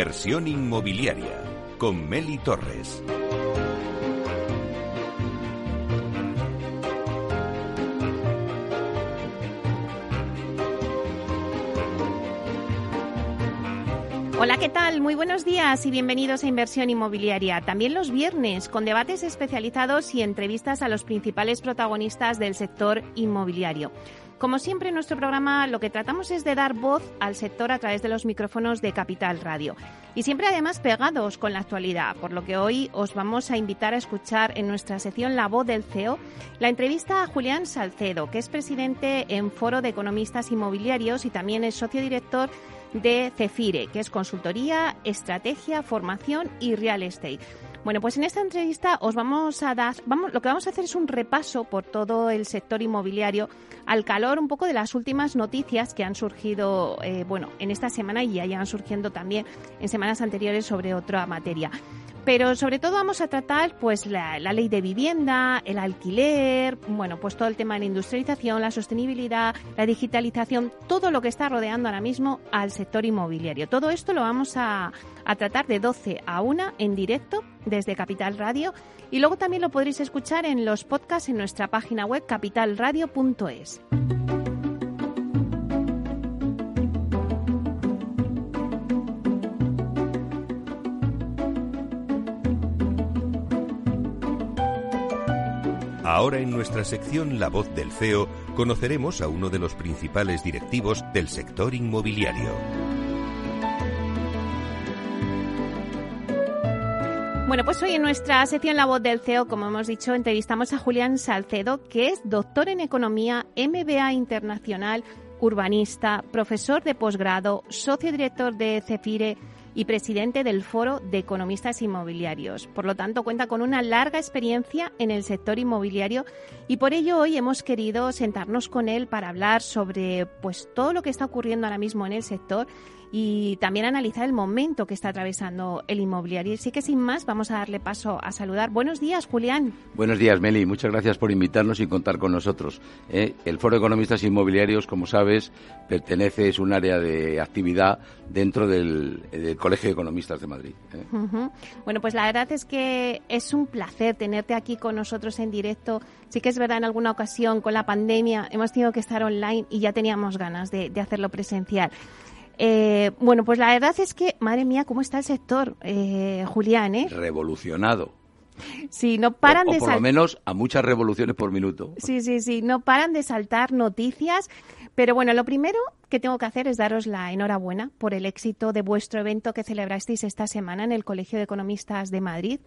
Inversión inmobiliaria con Meli Torres. Hola, ¿qué tal? Muy buenos días y bienvenidos a Inversión Inmobiliaria. También los viernes, con debates especializados y entrevistas a los principales protagonistas del sector inmobiliario. Como siempre en nuestro programa lo que tratamos es de dar voz al sector a través de los micrófonos de Capital Radio. Y siempre además pegados con la actualidad, por lo que hoy os vamos a invitar a escuchar en nuestra sección La voz del CEO la entrevista a Julián Salcedo, que es presidente en Foro de Economistas Inmobiliarios y también es socio director de Cefire, que es consultoría, estrategia, formación y real estate. Bueno, pues en esta entrevista os vamos a dar, vamos, lo que vamos a hacer es un repaso por todo el sector inmobiliario al calor un poco de las últimas noticias que han surgido, eh, bueno, en esta semana y ya llevan surgiendo también en semanas anteriores sobre otra materia. Pero sobre todo vamos a tratar pues la, ley de vivienda, el alquiler, bueno, pues todo el tema de la industrialización, la sostenibilidad, la digitalización, todo lo que está rodeando ahora mismo al sector inmobiliario. Todo esto lo vamos a, a tratar de 12 a 1 en directo desde Capital Radio y luego también lo podréis escuchar en los podcasts en nuestra página web capitalradio.es. Ahora en nuestra sección La voz del CEO conoceremos a uno de los principales directivos del sector inmobiliario. Bueno, pues hoy en nuestra sección La Voz del CEO, como hemos dicho, entrevistamos a Julián Salcedo, que es doctor en Economía, MBA Internacional, urbanista, profesor de posgrado, socio director de CEFIRE y presidente del Foro de Economistas Inmobiliarios. Por lo tanto, cuenta con una larga experiencia en el sector inmobiliario y por ello hoy hemos querido sentarnos con él para hablar sobre pues todo lo que está ocurriendo ahora mismo en el sector y también analizar el momento que está atravesando el inmobiliario. Así que sin más, vamos a darle paso a saludar. Buenos días, Julián. Buenos días, Meli. Muchas gracias por invitarnos y contar con nosotros. ¿eh? El Foro de Economistas Inmobiliarios, como sabes, pertenece, es un área de actividad dentro del, Colegio de Economistas de Madrid. ¿eh? Bueno, pues la verdad es que es un placer tenerte aquí con nosotros en directo. Sí que es verdad, en alguna ocasión con la pandemia hemos tenido que estar online y ya teníamos ganas de hacerlo presencial. Eh, bueno, pues la verdad es que, madre mía, ¿cómo está el sector, eh, Julián? Eh? Revolucionado. Sí, no paran o, de por lo menos a muchas revoluciones por minuto. Sí, sí, sí, no paran de saltar noticias. Pero bueno, lo primero que tengo que hacer es daros la enhorabuena por el éxito de vuestro evento que celebrasteis esta semana en el Colegio de Economistas de Madrid.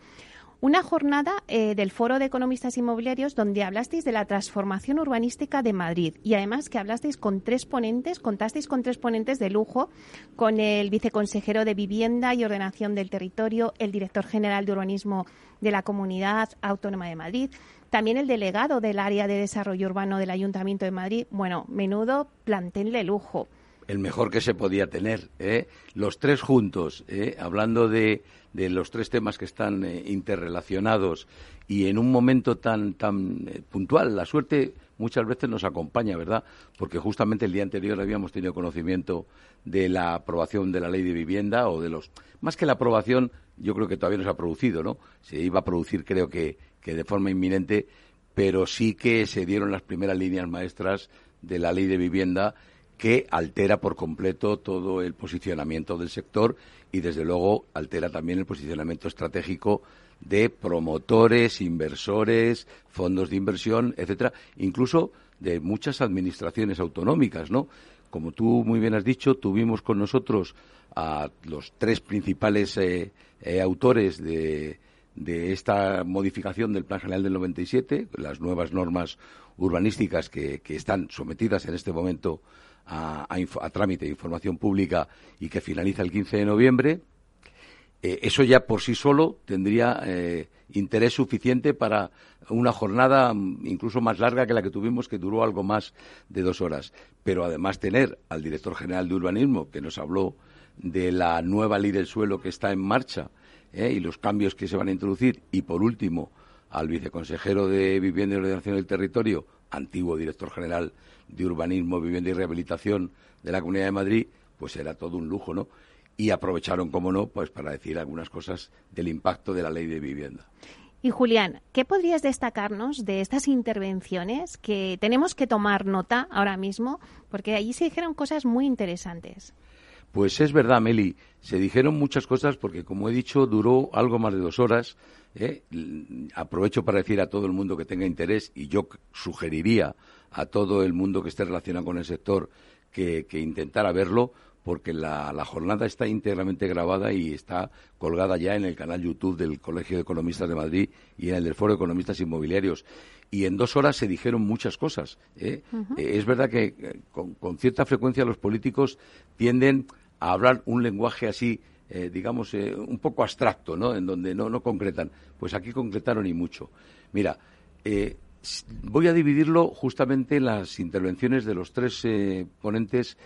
Una jornada eh, del Foro de Economistas Inmobiliarios donde hablasteis de la transformación urbanística de Madrid y además que hablasteis con tres ponentes, contasteis con tres ponentes de lujo, con el viceconsejero de Vivienda y Ordenación del Territorio, el director general de Urbanismo de la Comunidad Autónoma de Madrid, también el delegado del área de desarrollo urbano del Ayuntamiento de Madrid. Bueno, menudo plantel de lujo el mejor que se podía tener. ¿eh? Los tres juntos, ¿eh? hablando de, de, los tres temas que están eh, interrelacionados y en un momento tan, tan eh, puntual. La suerte muchas veces nos acompaña, ¿verdad? Porque justamente el día anterior habíamos tenido conocimiento de la aprobación de la ley de vivienda o de los. Más que la aprobación, yo creo que todavía no se ha producido, ¿no? Se iba a producir, creo que, que de forma inminente, pero sí que se dieron las primeras líneas maestras de la ley de vivienda que altera por completo todo el posicionamiento del sector y, desde luego, altera también el posicionamiento estratégico de promotores, inversores, fondos de inversión, etcétera, incluso de muchas administraciones autonómicas, ¿no? Como tú muy bien has dicho, tuvimos con nosotros a los tres principales eh, eh, autores de, de esta modificación del Plan General del 97, las nuevas normas urbanísticas que, que están sometidas en este momento a, trámite de información pública y que finaliza el 15 de noviembre, eh, eso ya por sí solo tendría eh, interés suficiente para una jornada mm, incluso más larga que la que tuvimos, que duró algo más de dos horas. Pero además tener al director general de urbanismo, que nos habló de la nueva ley del suelo que está en marcha eh, y los cambios que se van a introducir, y por último al viceconsejero de Vivienda y Ordenación del Territorio, antiguo director general de Urbanismo, Vivienda y Rehabilitación de la Comunidad de Madrid, pues era todo un lujo, ¿no? y aprovecharon, como no, pues para decir algunas cosas del impacto de la ley de vivienda. Y Julián, ¿qué podrías destacarnos de estas intervenciones que tenemos que tomar nota ahora mismo? Porque allí se dijeron cosas muy interesantes. Pues es verdad, Meli. Se dijeron muchas cosas porque, como he dicho, duró algo más de dos horas. ¿Eh? Aprovecho para decir a todo el mundo que tenga interés y yo sugeriría a todo el mundo que esté relacionado con el sector que, que intentara verlo porque la, jornada está íntegramente grabada y está colgada ya en el canal YouTube del Colegio de Economistas de Madrid y en el del Foro de Economistas Inmobiliarios. Y en dos horas se dijeron muchas cosas. ¿eh? Eh, es verdad que con, cierta frecuencia los políticos tienden a hablar un lenguaje así, digamos, un poco abstracto, ¿no? En donde no, no concretan. Pues aquí concretaron y mucho. Mira, voy a dividirlo justamente en las intervenciones de los tres ponentes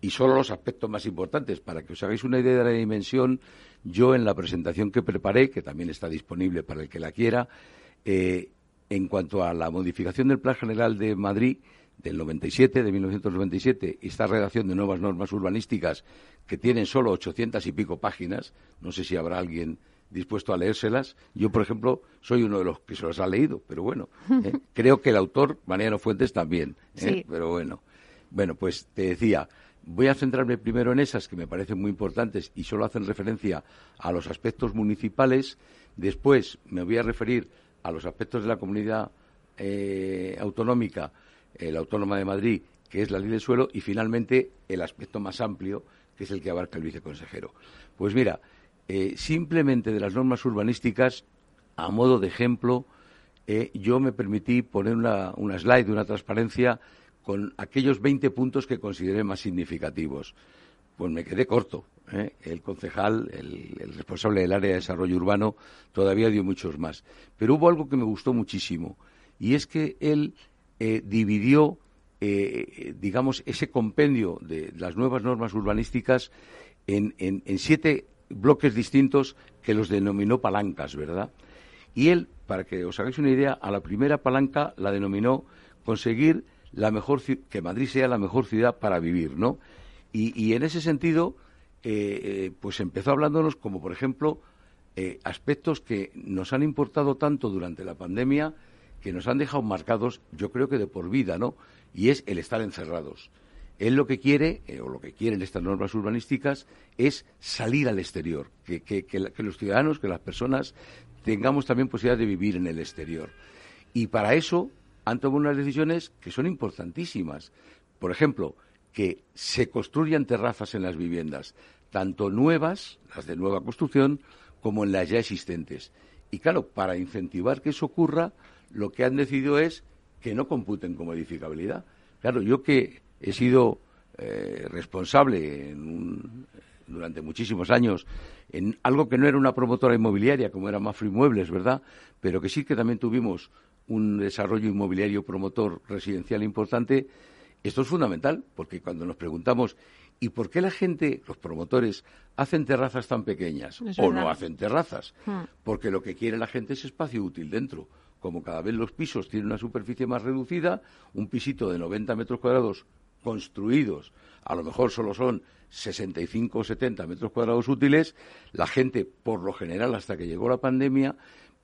y solo los aspectos más importantes. Para que os hagáis una idea de la dimensión, yo en la presentación que preparé, que también está disponible para el que la quiera, eh, en cuanto a la modificación del Plan General de Madrid del 97, de 1997, esta redacción de nuevas normas urbanísticas que tienen solo 800 y pico páginas, no sé si habrá alguien dispuesto a leérselas. Yo, por ejemplo, soy uno de los que se los ha leído, pero bueno, ¿eh? creo que el autor, Mariano Fuentes, también. ¿eh? Pero bueno, bueno, pues te decía, Voy a centrarme primero en esas que me parecen muy importantes y solo hacen referencia a los aspectos municipales. Después me voy a referir a los aspectos de la comunidad eh, autonómica, la Autónoma de Madrid, que es la ley del suelo, y finalmente el aspecto más amplio, que es el que abarca el viceconsejero. Pues mira, eh, simplemente de las normas urbanísticas, a modo de ejemplo, eh, yo me permití poner una, una slide, una transparencia con aquellos 20 puntos que consideré más significativos. Pues me quedé corto. ¿eh? El concejal, el, responsable del área de desarrollo urbano, todavía dio muchos más. Pero hubo algo que me gustó muchísimo, y es que él eh, dividió, eh, digamos, ese compendio de las nuevas normas urbanísticas en, siete bloques distintos que los denominó palancas, ¿verdad? Y él, para que os hagáis una idea, a la primera palanca la denominó conseguir la mejor que Madrid sea la mejor ciudad para vivir, ¿no? Y, en ese sentido, eh, pues empezó hablándonos como, por ejemplo, aspectos que nos han importado tanto durante la pandemia, que nos han dejado marcados, yo creo que de por vida, ¿no? Y es el estar encerrados. Él lo que quiere, o lo que quieren estas normas urbanísticas, es salir al exterior, que, que, que los ciudadanos, que las personas tengamos también posibilidad de vivir en el exterior. Y para eso han tomado unas decisiones que son importantísimas. Por ejemplo, que se construyan terrazas en las viviendas, tanto nuevas, las de nueva construcción, como en las ya existentes. Y claro, para incentivar que eso ocurra, lo que han decidido es que no computen como edificabilidad. Claro, yo que he sido eh, responsable durante muchísimos años en algo que no era una promotora inmobiliaria, como era Mafro Inmuebles, ¿verdad? Pero que sí que también tuvimos un desarrollo inmobiliario promotor residencial importante, esto es fundamental, porque cuando nos preguntamos ¿y por qué la gente, los promotores, hacen terrazas tan pequeñas o no hacen terrazas? Hmm. Porque lo que quiere la gente es espacio útil dentro. Como cada vez los pisos tienen una superficie más reducida, un pisito de 90 metros cuadrados construidos, a lo mejor solo son 65 o 70 metros cuadrados útiles, la gente, por lo general, hasta que llegó la pandemia,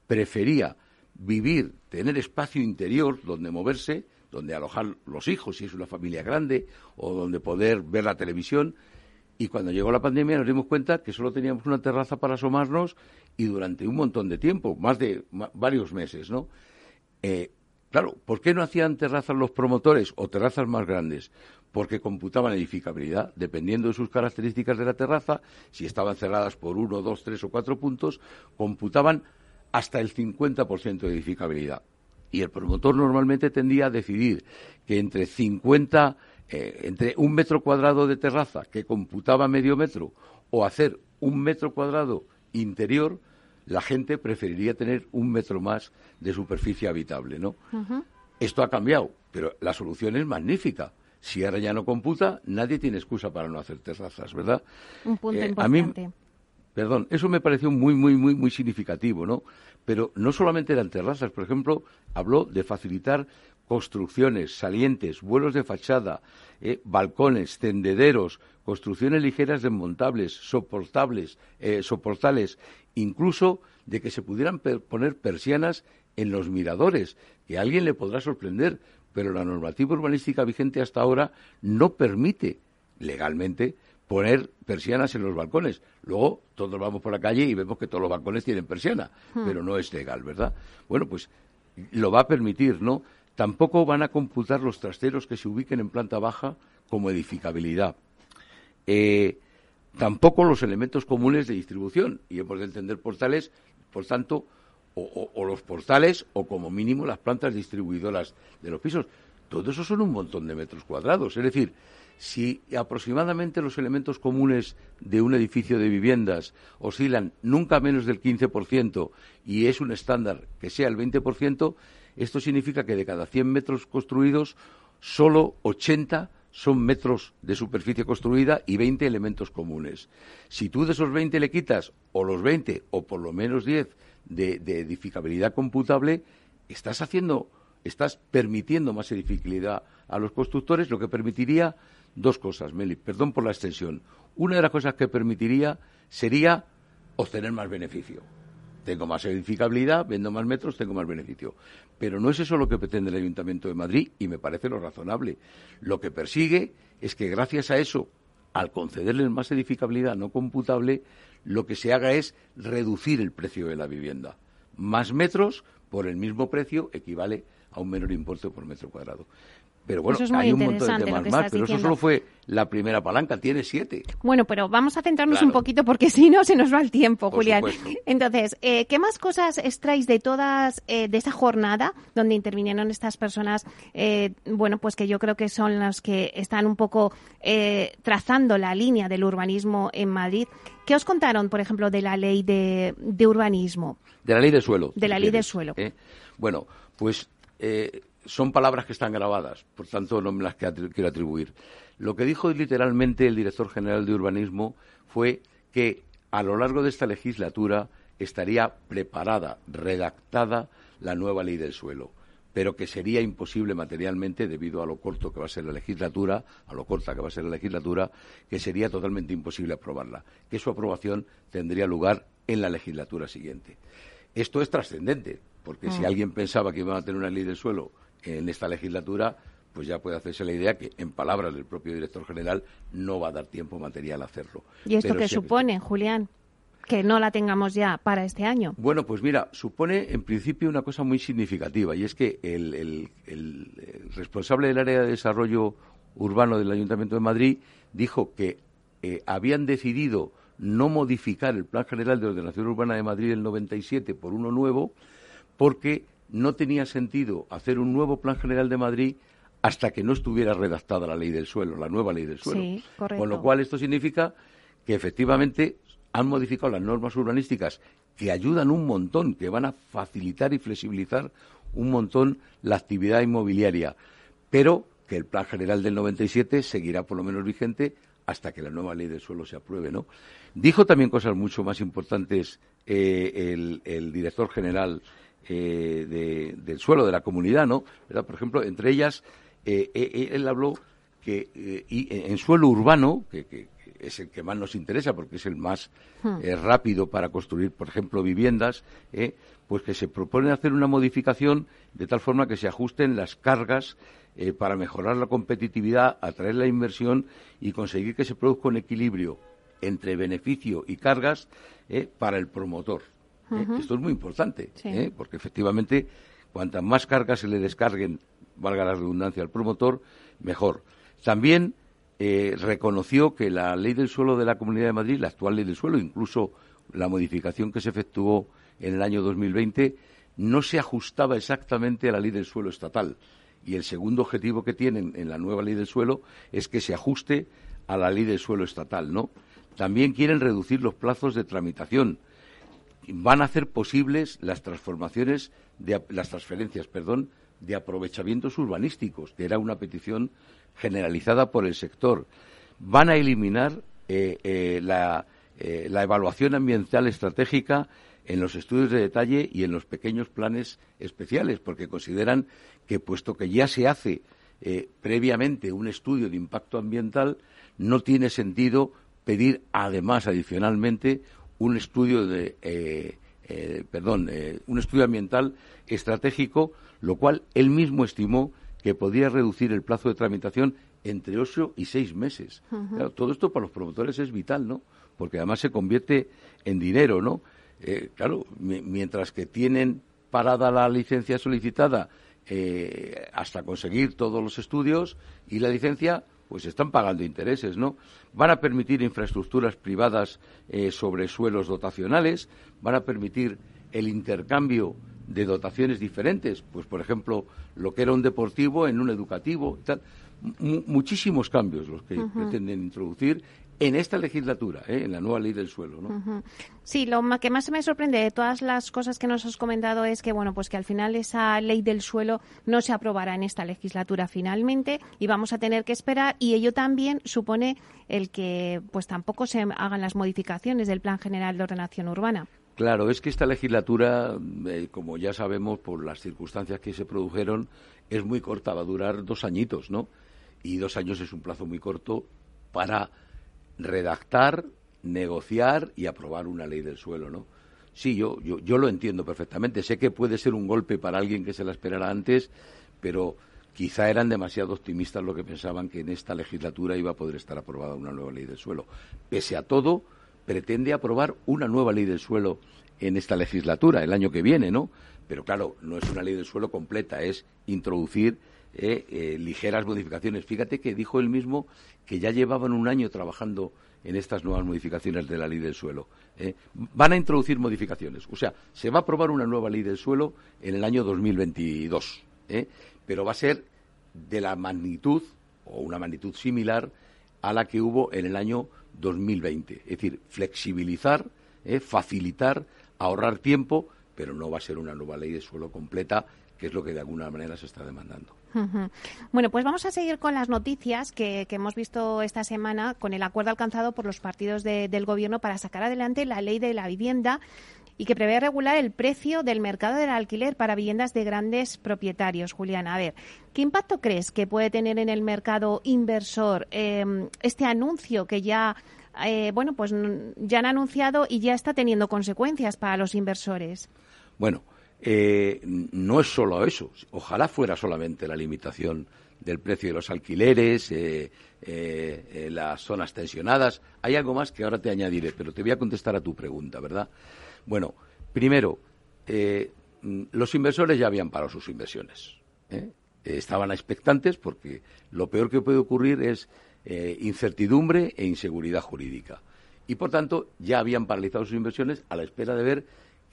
prefería vivir, tener espacio interior donde moverse, donde alojar los hijos si es una familia grande o donde poder ver la televisión. Y cuando llegó la pandemia nos dimos cuenta que solo teníamos una terraza para asomarnos y durante un montón de tiempo, más de varios meses, ¿no? Eh, claro, ¿por qué no hacían terrazas los promotores o terrazas más grandes? Porque computaban edificabilidad, dependiendo de sus características de la terraza, si estaban cerradas por uno, dos, tres o cuatro puntos, computaban hasta el 50% de edificabilidad. Y el promotor normalmente tendía a decidir que entre 50, eh, entre un metro cuadrado de terraza que computaba medio metro o hacer un metro cuadrado interior, la gente preferiría tener un metro más de superficie habitable, ¿no? Esto ha cambiado, pero la solución es magnífica. Si ahora ya no computa, nadie tiene excusa para no hacer terrazas, ¿verdad? Un punto eh, importante. Perdón, eso me pareció muy, muy, muy, muy significativo, ¿no? Pero no solamente eran terrazas, por ejemplo, habló de facilitar construcciones, salientes, vuelos de fachada, eh, balcones, tendederos, construcciones ligeras desmontables, soportables, eh, soportales, incluso de que se pudieran poner persianas en los miradores, que a alguien le podrá sorprender, pero la normativa urbanística vigente hasta ahora no permite legalmente poner persianas en los balcones. Luego todos vamos por la calle y vemos que todos los balcones tienen persiana, hmm. pero no es legal, ¿verdad? Bueno, pues lo va a permitir, ¿no? Tampoco van a computar los trasteros que se ubiquen en planta baja como edificabilidad. Eh, tampoco los elementos comunes de distribución. Y hemos de entender portales, por tanto, o, los portales o como mínimo las plantas distribuidoras de los pisos. Todo eso son un montón de metros cuadrados. Es decir, si aproximadamente los elementos comunes de un edificio de viviendas oscilan nunca menos del 15% y es un estándar que sea el 20%, esto significa que de cada 100 metros construidos, solo 80 son metros de superficie construida y 20 elementos comunes. Si tú de esos 20 le quitas o los 20 o por lo menos 10 de, de edificabilidad computable, estás haciendo, estás permitiendo más edificabilidad a los constructores, lo que permitiría dos cosas, Meli, perdón por la extensión. Una de las cosas que permitiría sería obtener más beneficio. Tengo más edificabilidad, vendo más metros, tengo más beneficio. Pero no es eso lo que pretende el Ayuntamiento de Madrid y me parece lo razonable. Lo que persigue es que gracias a eso, al concederles más edificabilidad no computable, lo que se haga es reducir el precio de la vivienda. Más metros por el mismo precio equivale a un menor importe por metro cuadrado. Pero bueno, hay un montón de temas más, pero eso solo fue la primera palanca, tiene siete. Bueno, pero vamos a centrarnos un poquito porque si no se nos va el tiempo, Julián. Entonces, eh, ¿qué más cosas extraéis de todas, eh, de esa jornada donde intervinieron estas personas? Eh, bueno, pues que yo creo que son las que están un poco trazando la línea del urbanismo en Madrid. ¿Qué os contaron, por ejemplo, de la ley de, de urbanismo? De la ley de suelo. De la ley de suelo. Bueno, pues son palabras que están grabadas, por tanto no me las quiero atribuir. Lo que dijo literalmente el director general de urbanismo fue que a lo largo de esta legislatura estaría preparada, redactada la nueva ley del suelo, pero que sería imposible materialmente debido a lo corto que va a ser la legislatura, a lo corta que va a ser la legislatura, que sería totalmente imposible aprobarla, que su aprobación tendría lugar en la legislatura siguiente. Esto es trascendente, porque si mm. alguien pensaba que iba a tener una ley del suelo en esta legislatura, pues ya puede hacerse la idea que, en palabras del propio director general, no va a dar tiempo material a hacerlo. ¿Y esto qué supone, Julián? Que no la tengamos ya para este año. Bueno, pues mira, supone en principio una cosa muy significativa y es que el, responsable del área de desarrollo urbano del Ayuntamiento de Madrid dijo que eh, habían decidido no modificar el Plan General de Ordenación Urbana de Madrid del 97 por uno nuevo porque no tenía sentido hacer un nuevo Plan General de Madrid hasta que no estuviera redactada la ley del suelo, la nueva ley del suelo. Con lo cual esto significa que efectivamente han modificado las normas urbanísticas que ayudan un montón, que van a facilitar y flexibilizar un montón la actividad inmobiliaria, pero que el Plan General del 97 seguirá por lo menos vigente hasta que la nueva ley del suelo se apruebe, ¿no? Dijo también cosas mucho más importantes eh, el director general eh, del suelo de la comunidad, ¿no? Por ejemplo, entre ellas, eh, eh, él habló que en suelo urbano, que, es el que más nos interesa porque es el más hmm. rápido para construir, por ejemplo, viviendas, pues que se propone hacer una modificación de tal forma que se ajusten las cargas para mejorar la competitividad, atraer la inversión y conseguir que se produzca un equilibrio entre beneficio y cargas para el promotor. ¿Eh? Esto es muy importante, ¿eh? porque efectivamente, cuantas más cargas se le descarguen, valga la redundancia, al promotor, mejor. También eh, reconoció que la ley del suelo de la Comunidad de Madrid, la actual ley del suelo, incluso la modificación que se efectuó en el año 2020, no se ajustaba exactamente a la ley del suelo estatal. Y el segundo objetivo que tienen en la nueva ley del suelo es que se ajuste a la ley del suelo estatal, ¿no? También quieren reducir los plazos de tramitación van a hacer posibles las transformaciones, de, las transferencias, perdón, de aprovechamientos urbanísticos, que era una petición generalizada por el sector. Van a eliminar eh, eh, la, eh, la, evaluación ambiental estratégica en los estudios de detalle y en los pequeños planes especiales, porque consideran que puesto que ya se hace previamente un estudio de impacto ambiental, no tiene sentido pedir además adicionalmente un estudio de eh, eh, perdón un estudio ambiental estratégico, lo cual él mismo estimó que podría reducir el plazo de tramitación entre ocho y seis meses. todo esto para los promotores es vital, ¿no? Porque además se convierte en dinero, ¿no? Eh, claro, mientras que tienen parada la licencia solicitada eh, hasta conseguir todos los estudios y la licencia, pues están pagando intereses, ¿no? Van a permitir infraestructuras privadas eh, sobre suelos dotacionales, van a permitir el intercambio de dotaciones diferentes, pues por ejemplo, lo que era un deportivo en un educativo, tal. muchísimos cambios los que pretenden introducir en esta legislatura, ¿eh? en la nueva ley del suelo. ¿no? Sí, lo que más me sorprende de todas las cosas que nos has comentado es que, bueno, pues que al final esa ley del suelo no se aprobará en esta legislatura finalmente y vamos a tener que esperar y ello también supone el que pues tampoco se hagan las modificaciones del Plan General de Ordenación Urbana. Claro, es que esta legislatura, eh, como ya sabemos por las circunstancias que se produjeron, es muy corta, va a durar dos añitos, ¿no? Y dos años es un plazo muy corto para redactar, negociar y aprobar una ley del suelo, ¿no? Sí, yo, yo, yo lo entiendo perfectamente. Sé que puede ser un golpe para alguien que se la esperara antes, pero quizá eran demasiado optimistas los que pensaban que en esta legislatura iba a poder estar aprobada una nueva ley del suelo. Pese a todo, pretende aprobar una nueva ley del suelo en esta legislatura, el año que viene, ¿no? Pero claro, no es una ley del suelo completa, es introducir eh, eh, ligeras modificaciones. Fíjate que dijo él mismo que ya llevaban un año trabajando en estas nuevas modificaciones de la ley del suelo. Eh. Van a introducir modificaciones. O sea, se va a aprobar una nueva ley del suelo en el año 2022, pero va a ser de la magnitud o una magnitud similar a la que hubo en el año 2020. Es decir, flexibilizar, facilitar, ahorrar tiempo, pero no va a ser una nueva ley de suelo completa, que es lo que de alguna manera se está demandando. Bueno, pues vamos a seguir con las noticias que, hemos visto esta semana con el acuerdo alcanzado por los partidos del Gobierno para sacar adelante la ley de la vivienda y que prevé regular el precio del mercado del alquiler para viviendas de grandes propietarios. Juliana, a ver, ¿qué impacto crees que puede tener en el mercado inversor em, este anuncio que ya, eh, bueno, pues ya han anunciado y ya está teniendo consecuencias para los inversores? Bueno, eh, no es solo eso. Ojalá fuera solamente la limitación del precio de los alquileres, eh, eh, las zonas tensionadas. Hay algo más que ahora te añadiré, pero te voy a contestar a tu pregunta, ¿verdad? Bueno, primero, los inversores ya habían parado sus inversiones. Estaban expectantes porque lo peor que puede ocurrir es incertidumbre e inseguridad jurídica. Y, por tanto, ya habían paralizado sus inversiones a la espera de ver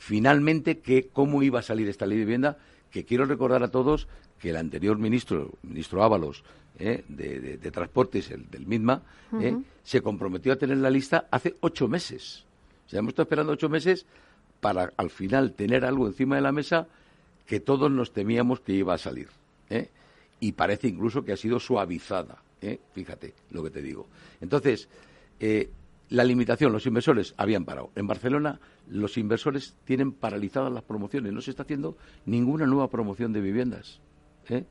finalmente que cómo iba a salir esta ley de vivienda, que quiero recordar a todos que el anterior ministro, ministro Ábalos, eh, de, Transportes, el del MITMA, eh, se comprometió a tener la lista hace ocho meses. O sea, hemos estado esperando ocho meses para al final tener algo encima de la mesa que todos nos temíamos que iba a salir. Eh, y parece incluso que ha sido suavizada. Fíjate lo que te digo. Entonces, la limitación, los inversores habían parado. En Barcelona los inversores tienen paralizadas las promociones, no se está haciendo ninguna nueva promoción de viviendas. ¿eh?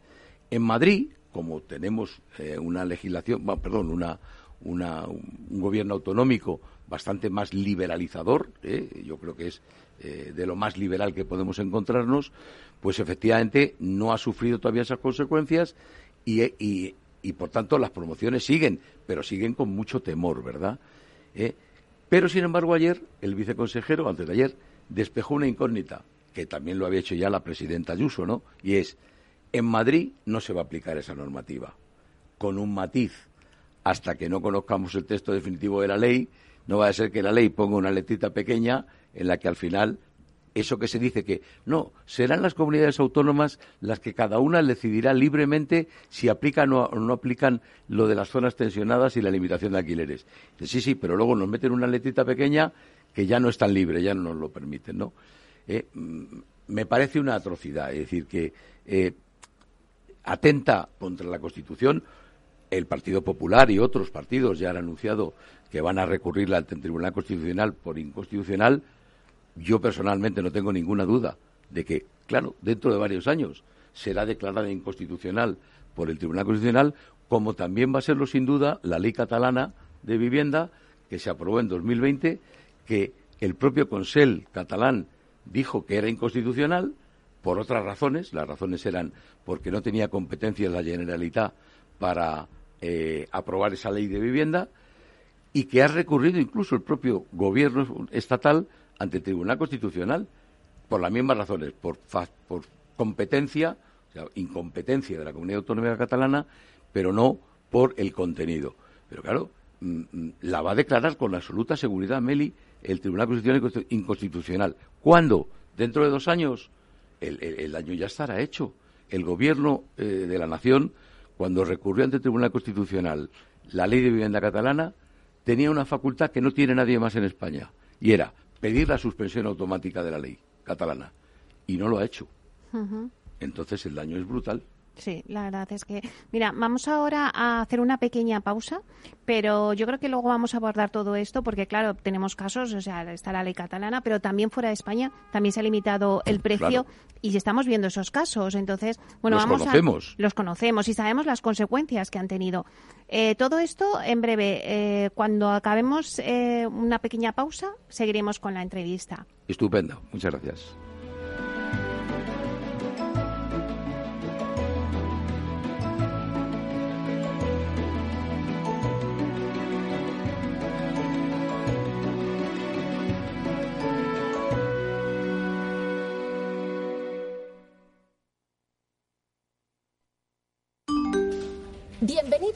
En Madrid, como tenemos eh, una legislación, perdón, una, un gobierno autonómico bastante más liberalizador, ¿eh? yo creo que es de lo más liberal que podemos encontrarnos, pues efectivamente no ha sufrido todavía esas consecuencias y, y por tanto las promociones siguen, pero siguen con mucho temor, ¿verdad? ¿Eh? Pero, sin embargo, ayer el viceconsejero, antes de ayer, despejó una incógnita, que también lo había hecho ya la presidenta Ayuso, ¿no? Y es, en Madrid no se va a aplicar esa normativa, con un matiz. Hasta que no conozcamos el texto definitivo de la ley, no va a ser que la ley ponga una letrita pequeña en la que al final eso que se dice que no, serán las comunidades autónomas las que cada una decidirá libremente si aplican o no aplican lo de las zonas tensionadas y la limitación de alquileres. Sí, sí, pero luego nos meten una letrita pequeña que ya no es tan libre, ya no nos lo permiten, ¿no? Eh, mm, me parece una atrocidad, es decir, que eh, atenta contra la Constitución. El Partido Popular y otros partidos ya han anunciado que van a recurrir al Tribunal Constitucional por inconstitucional yo personalmente no tengo ninguna duda de que, claro, dentro de varios años será declarada inconstitucional por el Tribunal Constitucional, como también va a serlo sin duda la ley catalana de vivienda que se aprobó en 2020, que el propio Consell catalán dijo que era inconstitucional por otras razones. Las razones eran porque no tenía competencia la Generalitat para eh, aprobar esa ley de vivienda y que ha recurrido incluso el propio gobierno estatal ante el Tribunal Constitucional por las mismas razones, por, por competencia, o sea, incompetencia de la Comunidad Autónoma Catalana, pero no por el contenido. Pero claro, mm, mm, la va a declarar con absoluta seguridad, Meli, el Tribunal Constitucional inconstitucional. ¿Cuándo? Dentro de dos años. El, año ya estará hecho. El Gobierno eh, de la Nación, cuando recurrió ante el Tribunal Constitucional la ley de vivienda catalana, tenía una facultad que no tiene nadie más en España, y era pedir la suspensión automática de la ley catalana. Y no lo ha hecho. Entonces el daño es brutal. Sí, la verdad es que, mira, vamos ahora a hacer una pequeña pausa, pero yo creo que luego vamos a abordar todo esto porque, claro, tenemos casos, o sea, está la ley catalana, pero también fuera de España también se ha limitado el precio y estamos viendo esos casos. Entonces, bueno, los vamos conocemos. a. Los conocemos y sabemos las consecuencias que han tenido. Eh, todo esto en breve. Eh, cuando acabemos eh, una pequeña pausa, seguiremos con la entrevista. Estupendo. Muchas gracias.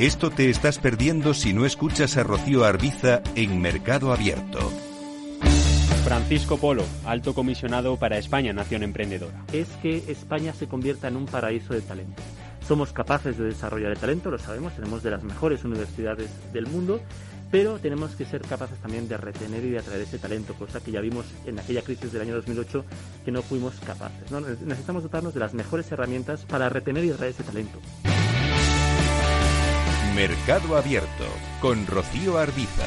Esto te estás perdiendo si no escuchas a Rocío Arbiza en Mercado Abierto. Francisco Polo, alto comisionado para España Nación Emprendedora. Es que España se convierta en un paraíso de talento. Somos capaces de desarrollar el talento, lo sabemos, tenemos de las mejores universidades del mundo, pero tenemos que ser capaces también de retener y de atraer ese talento, cosa que ya vimos en aquella crisis del año 2008 que no fuimos capaces. Necesitamos dotarnos de las mejores herramientas para retener y atraer ese talento. Mercado Abierto con Rocío Arbiza.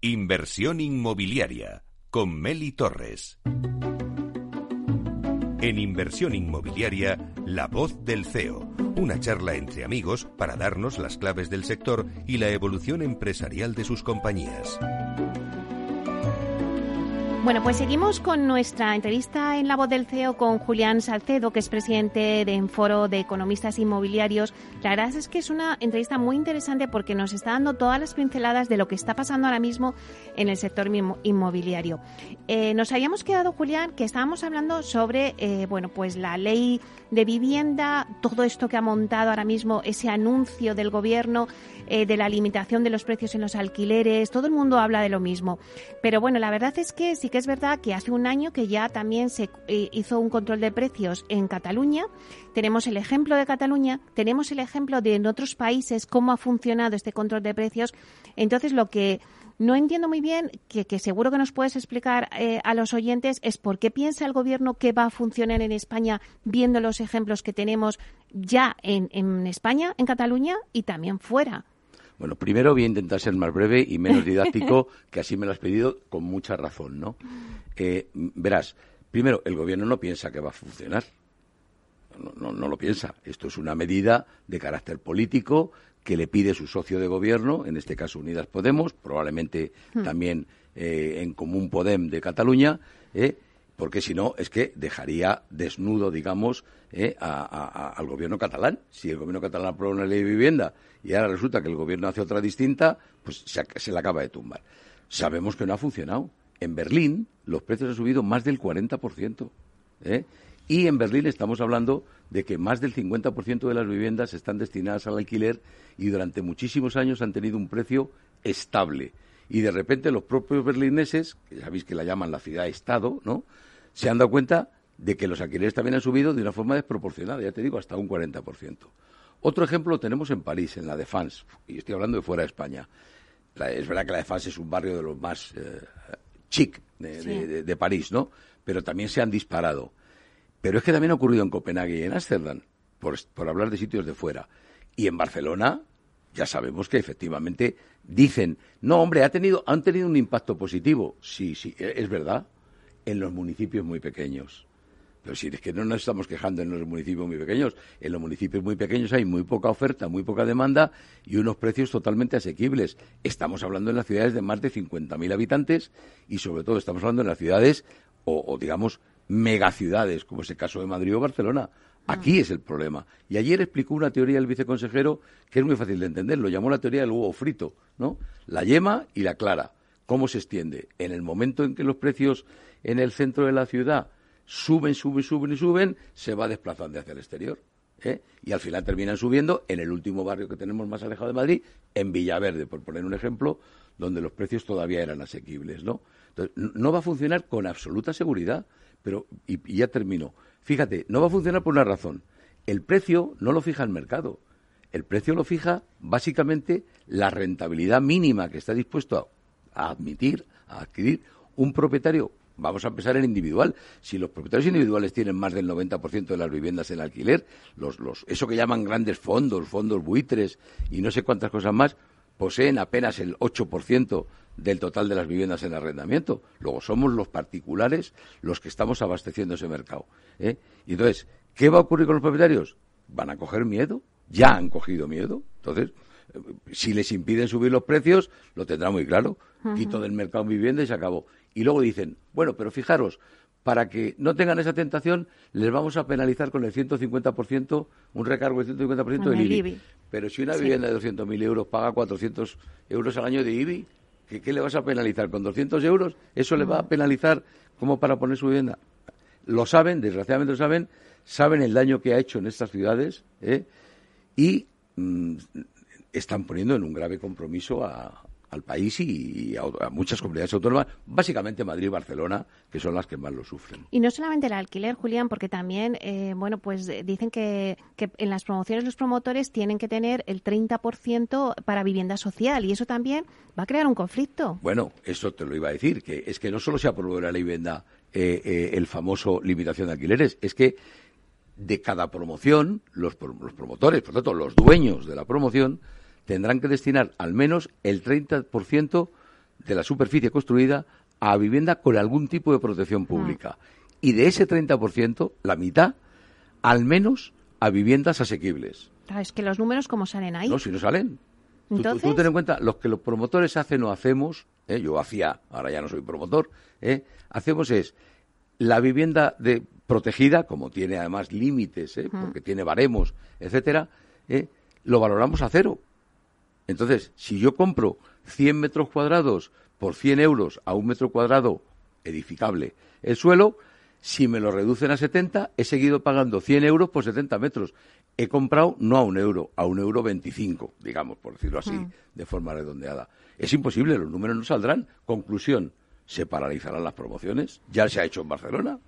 Inversión inmobiliaria con Meli Torres. En Inversión Inmobiliaria, La Voz del CEO, una charla entre amigos para darnos las claves del sector y la evolución empresarial de sus compañías. Bueno, pues seguimos con nuestra entrevista en La Voz del CEO con Julián Salcedo, que es presidente de Enforo de Economistas Inmobiliarios. La verdad es que es una entrevista muy interesante porque nos está dando todas las pinceladas de lo que está pasando ahora mismo en el sector inmobiliario. Eh, nos habíamos quedado, Julián, que estábamos hablando sobre, eh, bueno, pues la ley de vivienda, todo esto que ha montado ahora mismo, ese anuncio del gobierno eh, de la limitación de los precios en los alquileres, todo el mundo habla de lo mismo. Pero bueno, la verdad es que sí que es verdad que hace un año que ya también se eh, hizo un control de precios en Cataluña. Tenemos el ejemplo de Cataluña, tenemos el ejemplo de en otros países cómo ha funcionado este control de precios. Entonces, lo que no entiendo muy bien, que, seguro que nos puedes explicar eh, a los oyentes, es por qué piensa el Gobierno que va a funcionar en España viendo los ejemplos que tenemos ya en, en España, en Cataluña y también fuera. Bueno, primero voy a intentar ser más breve y menos didáctico, que así me lo has pedido con mucha razón, ¿no? Eh, verás, primero, el gobierno no piensa que va a funcionar. No, no, lo piensa. Esto es una medida de carácter político que le pide su socio de gobierno, en este caso Unidas Podemos, probablemente hmm. también eh, en Común Podem de Cataluña, eh, porque si no es que dejaría desnudo, digamos, eh, al gobierno catalán. Si el gobierno catalán aprueba una ley de vivienda y ahora resulta que el gobierno hace otra distinta, pues se, se le acaba de tumbar. Sabemos que no ha funcionado. En Berlín los precios han subido más del 40%. ¿eh? Y en Berlín estamos hablando de que más del 50% de las viviendas están destinadas al alquiler y durante muchísimos años han tenido un precio estable. Y de repente los propios berlineses, que sabéis que la llaman la ciudad-estado, ¿no? se han dado cuenta de que los alquileres también han subido de una forma desproporcionada, ya te digo, hasta un 40%. Otro ejemplo lo tenemos en París, en la Défense, y estoy hablando de fuera de España. es verdad que la Défense es un barrio de los más eh, chic de, París, ¿no? Pero también se han disparado. Pero es que también ha ocurrido en Copenhague y en Ámsterdam, por, hablar de sitios de fuera. Y en Barcelona, ya sabemos que efectivamente dicen, no, hombre, ha tenido, han tenido un impacto positivo. Sí, sí, e, es verdad en los municipios muy pequeños. Pero si es que no nos estamos quejando en los municipios muy pequeños, en los municipios muy pequeños hay muy poca oferta, muy poca demanda y unos precios totalmente asequibles. Estamos hablando en las ciudades de más de 50.000 habitantes y sobre todo estamos hablando en las ciudades o, digamos megaciudades, como es el caso de Madrid o Barcelona. Aquí es el problema. Y ayer explicó una teoría el viceconsejero que es muy fácil de entender. Lo llamó la teoría del huevo frito, ¿no? La yema y la clara. ¿Cómo se extiende? En el momento en que los precios en el centro de la ciudad suben, suben, suben y suben, se va desplazando hacia el exterior. ¿eh? Y al final terminan subiendo en el último barrio que tenemos más alejado de Madrid, en Villaverde, por poner un ejemplo, donde los precios todavía eran asequibles. ¿no? Entonces, no va a funcionar con absoluta seguridad, pero, y, ya termino. Fíjate, no va a funcionar por una razón. El precio no lo fija el mercado. El precio lo fija básicamente la rentabilidad mínima que está dispuesto a admitir, a adquirir un propietario Vamos a empezar en individual. Si los propietarios individuales tienen más del 90% de las viviendas en alquiler, los, los, eso que llaman grandes fondos, fondos buitres y no sé cuántas cosas más, poseen apenas el 8% del total de las viviendas en arrendamiento. Luego somos los particulares los que estamos abasteciendo ese mercado. ¿eh? Y entonces, ¿qué va a ocurrir con los propietarios? Van a coger miedo. Ya han cogido miedo. Entonces, eh, si les impiden subir los precios, lo tendrá muy claro. Quito del mercado vivienda y se acabó. Y luego dicen, bueno, pero fijaros, para que no tengan esa tentación, les vamos a penalizar con el 150%, un recargo del 150% del IBI. Pero si una vivienda de 200.000 euros paga 400 euros al año de IBI, ¿qué, le vas a penalizar? ¿Con 200 euros? ¿Eso le va a penalizar como para poner su vivienda? Lo saben, desgraciadamente lo saben, saben el daño que ha hecho en estas ciudades ¿eh? y mm, están poniendo en un grave compromiso a, al país y a, muchas comunidades autónomas, básicamente Madrid y Barcelona, que son las que más lo sufren. Y no solamente el alquiler, Julián, porque también, eh, bueno, pues dicen que, que, en las promociones los promotores tienen que tener el 30% para vivienda social y eso también va a crear un conflicto. Bueno, eso te lo iba a decir, que es que no solo se aprobó la vivienda eh, eh, el famoso limitación de alquileres, es que de cada promoción, los, los promotores, por tanto, los dueños de la promoción, tendrán que destinar al menos el 30% de la superficie construida a vivienda con algún tipo de protección pública. Y de ese 30%, la mitad, al menos, a viviendas asequibles. es que los números, ¿cómo salen ahí? No, si no salen. ¿Entonces? Tú, ten en cuenta, los que los promotores hacen o hacemos, ¿eh? yo hacía, ahora ya no soy promotor, ¿eh? hacemos es la vivienda de, protegida, como tiene además límites, ¿eh? porque tiene baremos, etcétera, lo valoramos a cero. Entonces, si yo compro 100 metros cuadrados por 100 euros a un metro cuadrado edificable el suelo, si me lo reducen a 70, he seguido pagando 100 euros por 70 metros. He comprado no a un euro, a un euro 25, digamos, por decirlo así, de forma redondeada. Es imposible, los números no saldrán. Conclusión, se paralizarán las promociones. Ya se ha hecho en Barcelona.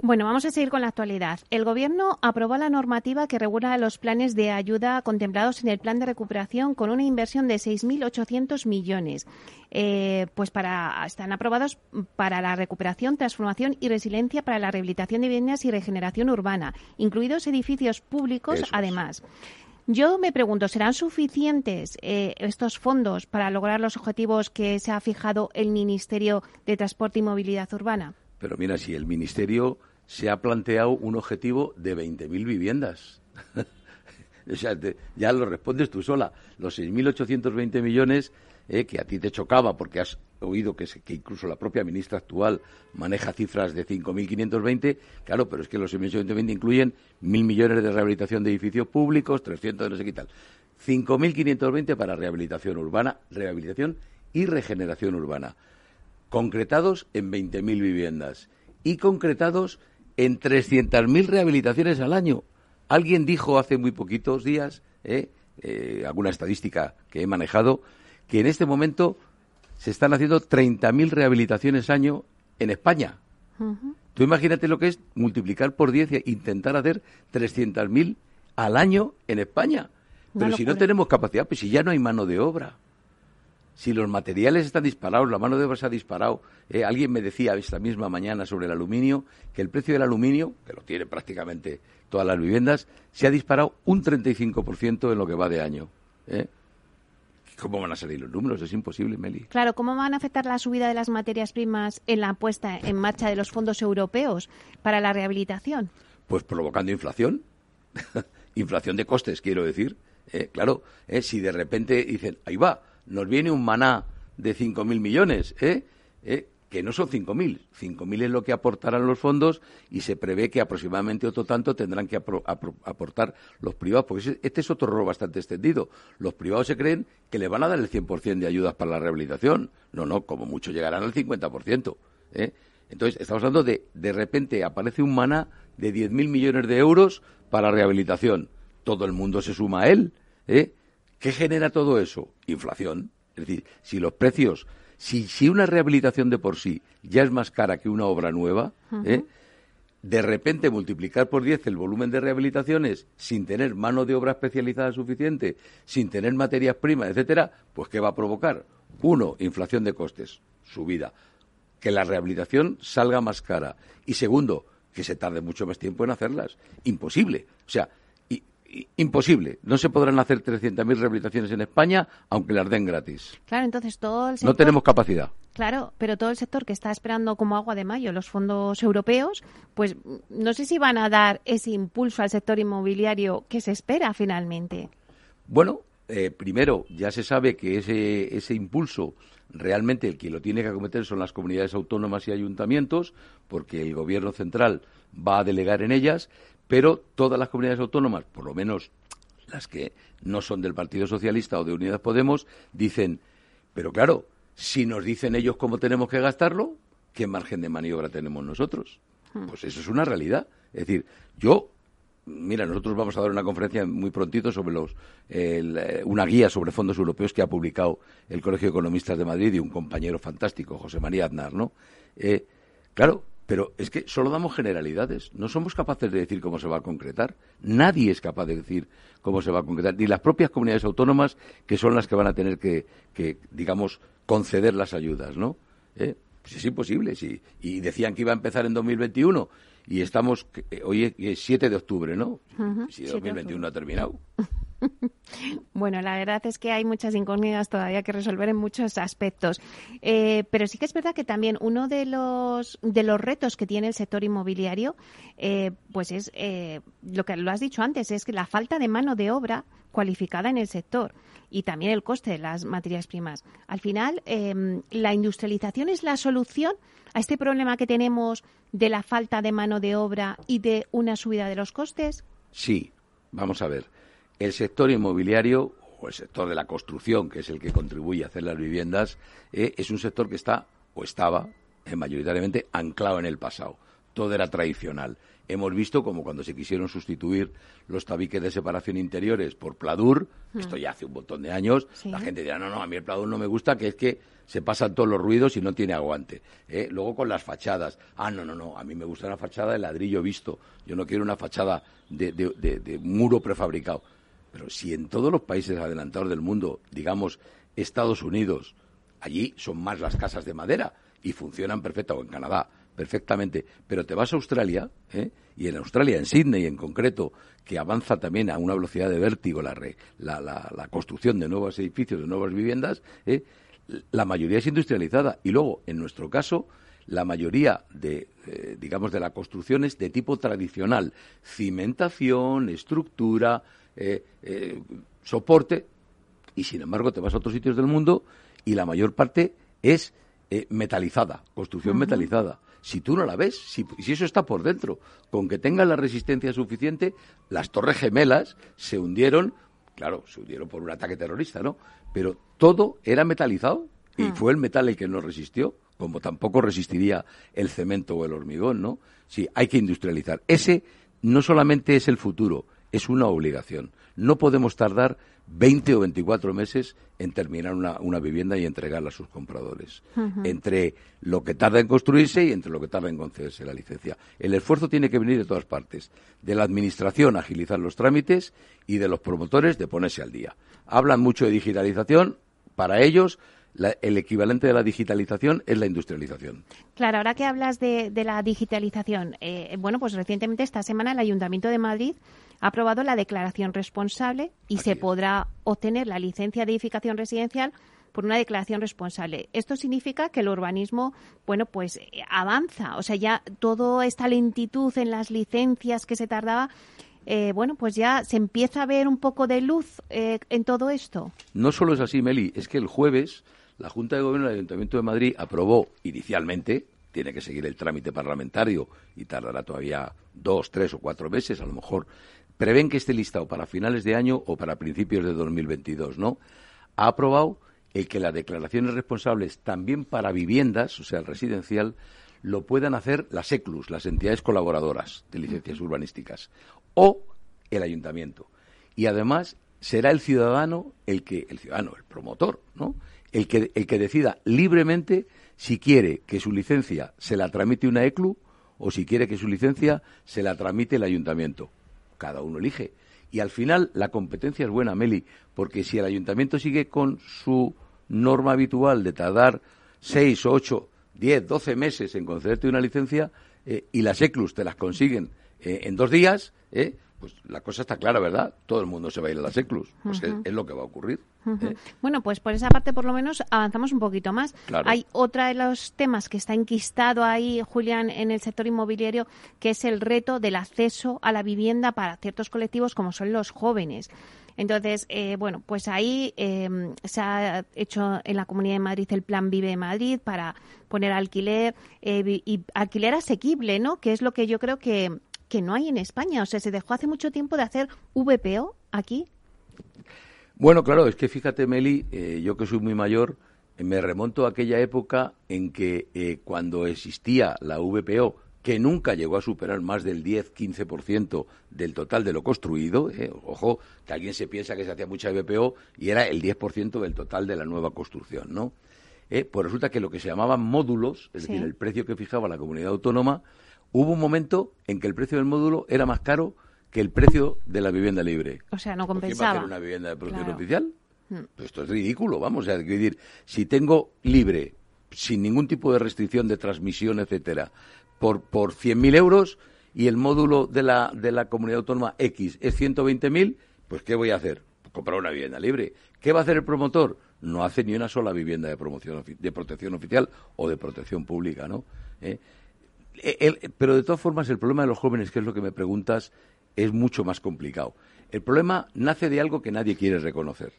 Bueno, vamos a seguir con la actualidad. El Gobierno aprobó la normativa que regula los planes de ayuda contemplados en el plan de recuperación con una inversión de 6.800 millones. Eh, pues para, están aprobados para la recuperación, transformación y resiliencia para la rehabilitación de viviendas y regeneración urbana, incluidos edificios públicos, además. Yo me pregunto, ¿serán suficientes eh, estos fondos para lograr los objetivos que se ha fijado el Ministerio de Transporte y Movilidad Urbana? Pero mira, si el Ministerio se ha planteado un objetivo de 20.000 viviendas. o sea, ya lo respondes tú sola. Los 6.820 millones eh, que a ti te chocaba porque has oído que, que, incluso la propia ministra actual maneja cifras de 5.520, claro, pero es que los 6.820 incluyen 1.000 millones de rehabilitación de edificios públicos, 300 de no sé qué tal. 5.520 para rehabilitación urbana, rehabilitación y regeneración urbana concretados en 20.000 viviendas y concretados en 300.000 rehabilitaciones al año. Alguien dijo hace muy poquitos días, ¿eh? Eh, alguna estadística que he manejado, que en este momento se están haciendo 30.000 rehabilitaciones al año en España. Tú imagínate lo que es multiplicar por 10 e intentar hacer 300.000 al año en España. Pero si no tenemos capacidad, pues si ya no hay mano de obra si los materiales están disparados, la mano de obra se ha disparado. Eh, alguien me decía esta misma mañana sobre el aluminio que el precio del aluminio, que lo tiene prácticamente todas las viviendas, se ha disparado un 35% en lo que va de año. ¿eh? ¿Cómo van a salir los números? Es imposible, Meli. Claro, ¿cómo van a afectar la subida de las materias primas en la puesta en marcha de los fondos europeos para la rehabilitación? Pues provocando inflación. inflación de costes, quiero decir. ¿eh? claro, si de repente dicen, ahí va, nos viene un maná de 5.000 millones, ¿eh? ¿eh? que no son 5.000. 5.000 es lo que aportarán los fondos y se prevé que aproximadamente otro tanto tendrán que aportar los privados, porque este es otro rol bastante extendido. Los privados se creen que le van a dar el 100% de ayudas para la rehabilitación. No, no, como mucho llegarán al 50%. ¿eh? Entonces, estamos hablando de, de repente aparece un maná de 10.000 millones de euros para rehabilitación. Todo el mundo se suma a él. ¿eh? ¿Qué genera todo eso? Inflación. Es decir, si los precios, si, si una rehabilitación de por sí ya es más cara que una obra nueva, ¿eh? de repente multiplicar por 10 el volumen de rehabilitaciones sin tener mano de obra especializada suficiente, sin tener materias primas, etcétera, pues ¿qué va a provocar? Uno, inflación de costes, subida. Que la rehabilitación salga más cara. Y segundo, que se tarde mucho más tiempo en hacerlas. Imposible. O sea, imposible. No se podrán hacer 300.000 rehabilitaciones en España, aunque las den gratis. Claro, entonces todo el sector... No tenemos capacidad. Claro, pero todo el sector que está esperando como agua de mayo los fondos europeos, pues no sé si van a dar ese impulso al sector inmobiliario que se espera finalmente. Bueno, eh, primero, ya se sabe que ese, ese impulso realmente el que lo tiene que acometer son las comunidades autónomas y ayuntamientos, porque el gobierno central va a delegar en ellas, pero todas las comunidades autónomas, por lo menos las que no son del Partido Socialista o de Unidas Podemos, dicen, pero claro, si nos dicen ellos cómo tenemos que gastarlo, ¿qué margen de maniobra tenemos nosotros? Hmm. Pues eso es una realidad. Es decir, yo, mira, nosotros vamos a dar una conferencia muy prontito sobre los, eh, una guía sobre fondos europeos que ha publicado el Colegio de Economistas de Madrid y un compañero fantástico, José María Aznar, ¿no? Eh, claro, pero es que solo damos generalidades. No somos capaces de decir cómo se va a concretar. Nadie es capaz de decir cómo se va a concretar. Ni las propias comunidades autónomas, que son las que van a tener que, digamos, conceder las ayudas, ¿no? ¿Eh? Pues es imposible. Sí. Y decían que iba a empezar en 2021 y estamos, eh, hoy es 7 de octubre, ¿no? si 2021 ha terminado. Bueno, la verdad es que hay muchas incógnitas todavía que resolver en muchos aspectos. Eh, pero sí que es verdad que también uno de los, de los retos que tiene el sector inmobiliario, eh, pues es eh, lo que lo has dicho antes, es que la falta de mano de obra cualificada en el sector y también el coste de las materias primas. Al final, em, ¿la industrialización es la solución a este problema que tenemos de la falta de mano de obra y de una subida de los costes? Sí, vamos a ver el sector inmobiliario o el sector de la construcción, que es el que contribuye a hacer las viviendas, eh, es un sector que está o estaba eh, mayoritariamente anclado en el pasado. Todo era tradicional. Hemos visto como cuando se quisieron sustituir los tabiques de separación interiores por pladur, hmm. esto ya hace un montón de años, la gente dirá, no, no, a mí el pladur no me gusta, que es que se pasan todos los ruidos y no tiene aguante. ¿eh? Luego con las fachadas, ah, no, no, no, a mí me gusta una fachada de ladrillo visto, yo no quiero una fachada de muro prefabricado. Pero si en todos los países adelantados del mundo, digamos Estados Unidos, allí son más las casas de madera y funcionan perfecto, o en Canadá, perfectamente. Pero te vas a Australia, ¿eh? y en Australia, en Sydney en concreto, que avanza también a una velocidad de vértigo la, la, la, construcción de nuevos edificios, de nuevas viviendas, ¿eh? la mayoría es industrializada. Y luego, en nuestro caso, la mayoría de, eh, digamos, de la construcción es de tipo tradicional. Cimentación, estructura, eh, eh, soporte, y sin embargo te vas a otros sitios del mundo y la mayor parte es eh, metalizada, construcción metalizada. Si tú no la ves, si, si, eso está por dentro, con que tenga la resistencia suficiente, las torres gemelas se hundieron, claro, se hundieron por un ataque terrorista, ¿no? Pero todo era metalizado y mm. fue el metal el que no resistió, como tampoco resistiría el cemento o el hormigón, ¿no? Sí, hay que industrializar. Ese no solamente es el futuro, es una obligación. No podemos tardar 20 o 24 meses en terminar una, vivienda y entregarla a sus compradores. Entre lo que tarda en construirse y entre lo que tarda en concederse la licencia. El esfuerzo tiene que venir de todas partes. De la Administración agilizar los trámites y de los promotores de ponerse al día. Hablan mucho de digitalización. Para ellos, el equivalente de la digitalización es la industrialización. Claro, ahora que hablas de, la digitalización, eh, bueno, pues recientemente esta semana el Ayuntamiento de Madrid ha aprobado la declaración responsable y se podrá obtener la licencia de edificación residencial por una declaración responsable. Esto significa que el urbanismo, bueno, pues eh, avanza. O sea, ya toda esta lentitud en las licencias que se tardaba, eh, bueno, pues ya se empieza a ver un poco de luz eh, en todo esto. No solo es así, Meli, es que el jueves la Junta de Gobierno del Ayuntamiento de Madrid aprobó inicialmente, tiene que seguir el trámite parlamentario y tardará todavía dos, tres o cuatro meses, a lo mejor prevén que esté listado para finales de año o para principios de 2022, ¿no? Ha aprobado el que las declaraciones responsables también para viviendas, o sea, el residencial, lo puedan hacer las ECLUS, las entidades colaboradoras de licencias urbanísticas, o el ayuntamiento. Y además será el ciudadano el que, el ciudadano, el promotor, ¿no? El que, el que decida libremente si quiere que su licencia se la tramite una ECLU o si quiere que su licencia se la tramite el ayuntamiento cada uno elige. Y al final la competencia es buena, Meli, porque si el ayuntamiento sigue con su norma habitual de tardar seis, ocho, diez, doce meses en concederte una licencia eh, y las ECLUS te las consiguen eh, en dos días, eh, pues la cosa está clara, ¿verdad? Todo el mundo se va a ir a las ECLUS. Pues es, lo que va a ocurrir. ¿eh? Bueno, pues por esa parte por lo menos avanzamos un poquito más. Hay otra de los temas que está enquistado ahí, Julián, en el sector inmobiliario, que es el reto del acceso a la vivienda para ciertos colectivos como son los jóvenes. Entonces, eh, bueno, pues ahí em, se ha hecho en la Comunidad de Madrid el Plan Vive de Madrid para poner alquiler eh, y alquiler asequible, ¿no? Que es lo que yo creo que que no hay en España. O sea, se dejó hace mucho tiempo de hacer VPO aquí. Bueno, claro, es que fíjate, Meli, eh, yo que soy muy mayor, eh, me remonto a aquella época en que eh, cuando existía la VPO, que nunca llegó a superar más del 10-15% del total de lo construido. Ojo, que alguien se piensa que se hacía mucha VPO y era el 10% del total de la nueva construcción, ¿no? pues resulta que lo que se llamaban módulos, es decir, el precio que fijaba la comunidad autónoma, hubo un momento en que el precio del módulo era más caro que el precio de la vivienda libre. O sea, no compensaba. ¿Por una vivienda de producción oficial? Hmm. Pues esto es ridículo, vamos. a decir, si tengo libre, sin ningún tipo de restricción de transmisión, etcétera, por, por 100.000 euros y el módulo de la, de la comunidad autónoma X es 120.000, pues ¿qué voy a hacer? comprar una vivienda libre. ¿Qué va a hacer el promotor? No hace ni una sola vivienda de promoción de protección oficial o de protección pública, ¿no? ¿Eh? Pero de todas formas el problema de los jóvenes, que es lo que me preguntas, es mucho más complicado. El problema nace de algo que nadie quiere reconocer.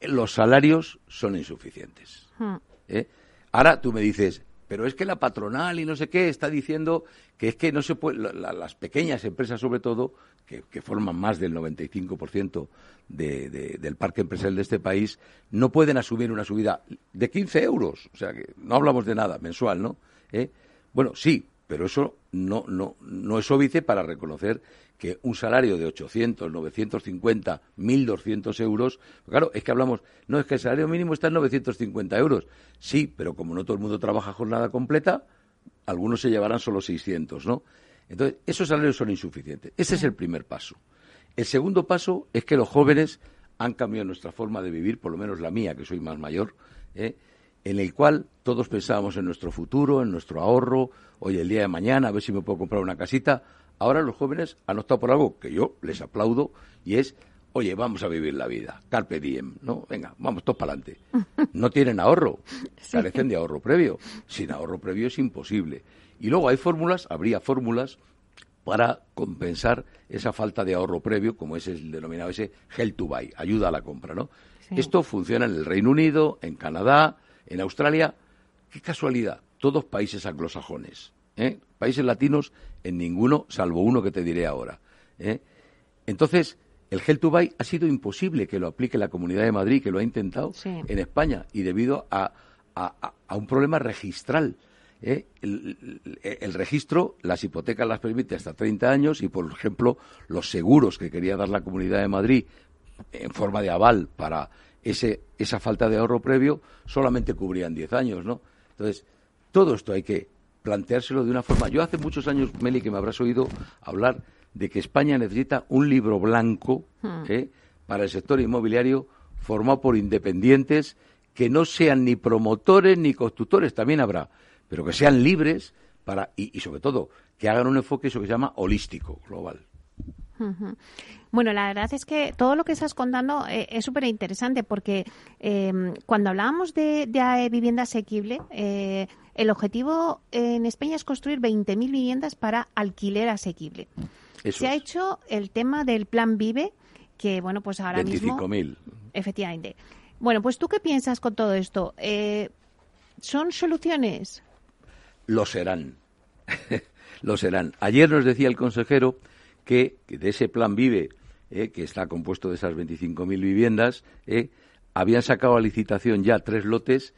Los salarios son insuficientes. Hmm. ¿Eh? Ahora tú me dices, pero es que la patronal y no sé qué está diciendo que es que no se puede, las pequeñas empresas sobre todo, que, forman más del 95% de, del parque empresarial de este país, no pueden asumir una subida de 15 euros. O sea que no hablamos de nada mensual, ¿no? ¿Eh? Bueno, sí, pero eso no, no, no es óbice para reconocer que un salario de 800, 950, 1.200 euros, claro, es que hablamos, no, es que el salario mínimo está en 950 euros. Sí, pero como no todo el mundo trabaja jornada completa, algunos se llevarán solo 600, ¿no? Entonces, esos salarios son insuficientes. Ese es el primer paso. El segundo paso es que los jóvenes han cambiado nuestra forma de vivir, por lo menos la mía, que soy más mayor, ¿eh? En el cual todos pensábamos en nuestro futuro, en nuestro ahorro, hoy el día de mañana, a ver si me puedo comprar una casita. Ahora los jóvenes han optado por algo que yo les aplaudo y es, oye, vamos a vivir la vida, carpe diem, ¿no? Venga, vamos todos para adelante. No tienen ahorro, carecen de ahorro previo. Sin ahorro previo es imposible. Y luego hay fórmulas, habría fórmulas para compensar esa falta de ahorro previo, como es el denominado ese Help to Buy, ayuda a la compra, ¿no? Esto funciona en el Reino Unido, en Canadá, en Australia. Qué casualidad, todos países anglosajones. ¿eh? Países latinos en ninguno, salvo uno que te diré ahora. ¿eh? Entonces, el Gel to Buy ha sido imposible que lo aplique la Comunidad de Madrid, que lo ha intentado en España, y debido a, un problema registral. ¿eh? El, registro, las hipotecas las permite hasta 30 años y, por ejemplo, los seguros que quería dar la Comunidad de Madrid en forma de aval para ese, esa falta de ahorro previo solamente cubrían 10 años, ¿no? Entonces, todo esto hay que planteárselo de una forma. Yo hace muchos años, Meli, que me habrás oído hablar de que España necesita un libro blanco hmm. ¿eh? para el sector inmobiliario formado por independientes que no sean ni promotores ni constructores, también habrá, pero que sean libres para y, sobre todo que hagan un enfoque eso que se llama holístico, global. Bueno, la verdad es que todo lo que estás contando eh, es súper interesante porque eh, cuando hablábamos de, vivienda asequible, eh, el objetivo en España es construir 20.000 viviendas para alquiler asequible. Se ha hecho el tema del plan Vive, que bueno, pues ahora mismo... 25.000. Efectivamente. Bueno, pues tú qué piensas con todo esto? ¿Son soluciones? Lo serán. Lo serán. Ayer nos decía el consejero que, de ese plan Vive, eh, que está compuesto de esas 25.000 viviendas, eh, habían sacado a licitación ya tres lotes